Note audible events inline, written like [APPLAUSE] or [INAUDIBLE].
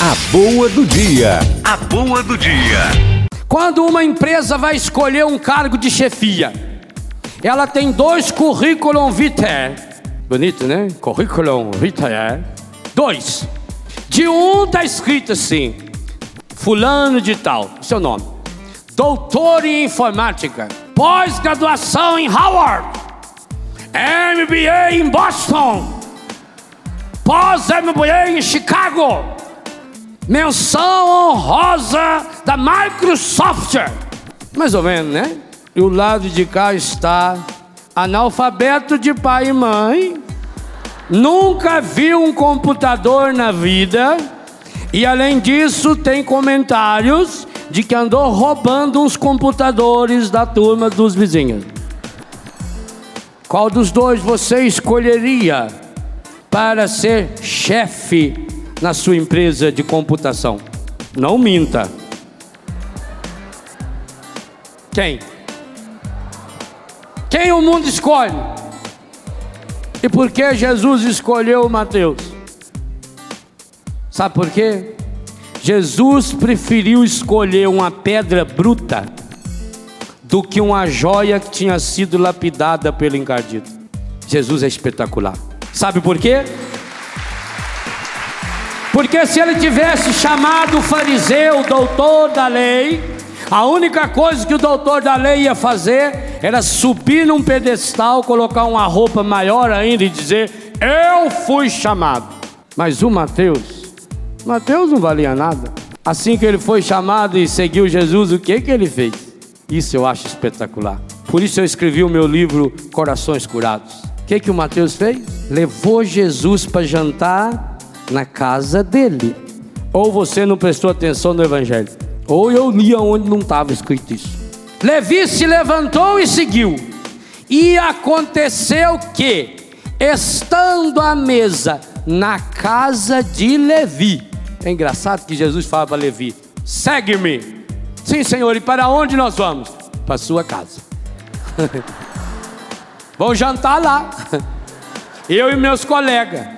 A boa do dia. A boa do dia. Quando uma empresa vai escolher um cargo de chefia, ela tem dois currículum vitae. Bonito, né? Currículum vitae. Dois. De um está escrito assim: Fulano de Tal, seu nome. Doutor em informática. Pós-graduação em Howard. MBA em Boston. Pós-MBA em Chicago menção honrosa da Microsoft. Mais ou menos, né? E o lado de cá está analfabeto de pai e mãe, nunca viu um computador na vida, e além disso tem comentários de que andou roubando uns computadores da turma dos vizinhos. Qual dos dois você escolheria para ser chefe na sua empresa de computação. Não minta. Quem? Quem o mundo escolhe? E por que Jesus escolheu Mateus? Sabe por quê? Jesus preferiu escolher uma pedra bruta do que uma joia que tinha sido lapidada pelo encardido. Jesus é espetacular. Sabe por quê? Porque se ele tivesse chamado o fariseu, doutor da lei, a única coisa que o doutor da lei ia fazer era subir num pedestal, colocar uma roupa maior ainda e dizer: Eu fui chamado. Mas o Mateus, Mateus não valia nada. Assim que ele foi chamado e seguiu Jesus, o que que ele fez? Isso eu acho espetacular. Por isso eu escrevi o meu livro Corações Curados. O que que o Mateus fez? Levou Jesus para jantar na casa dele. Ou você não prestou atenção no Evangelho, ou eu li onde não estava escrito isso. Levi se levantou e seguiu. E aconteceu que, estando à mesa na casa de Levi, é engraçado que Jesus fala para Levi: segue-me. Sim, Senhor, e para onde nós vamos? Para a sua casa. [LAUGHS] Vou jantar lá. [LAUGHS] Eu e meus colegas.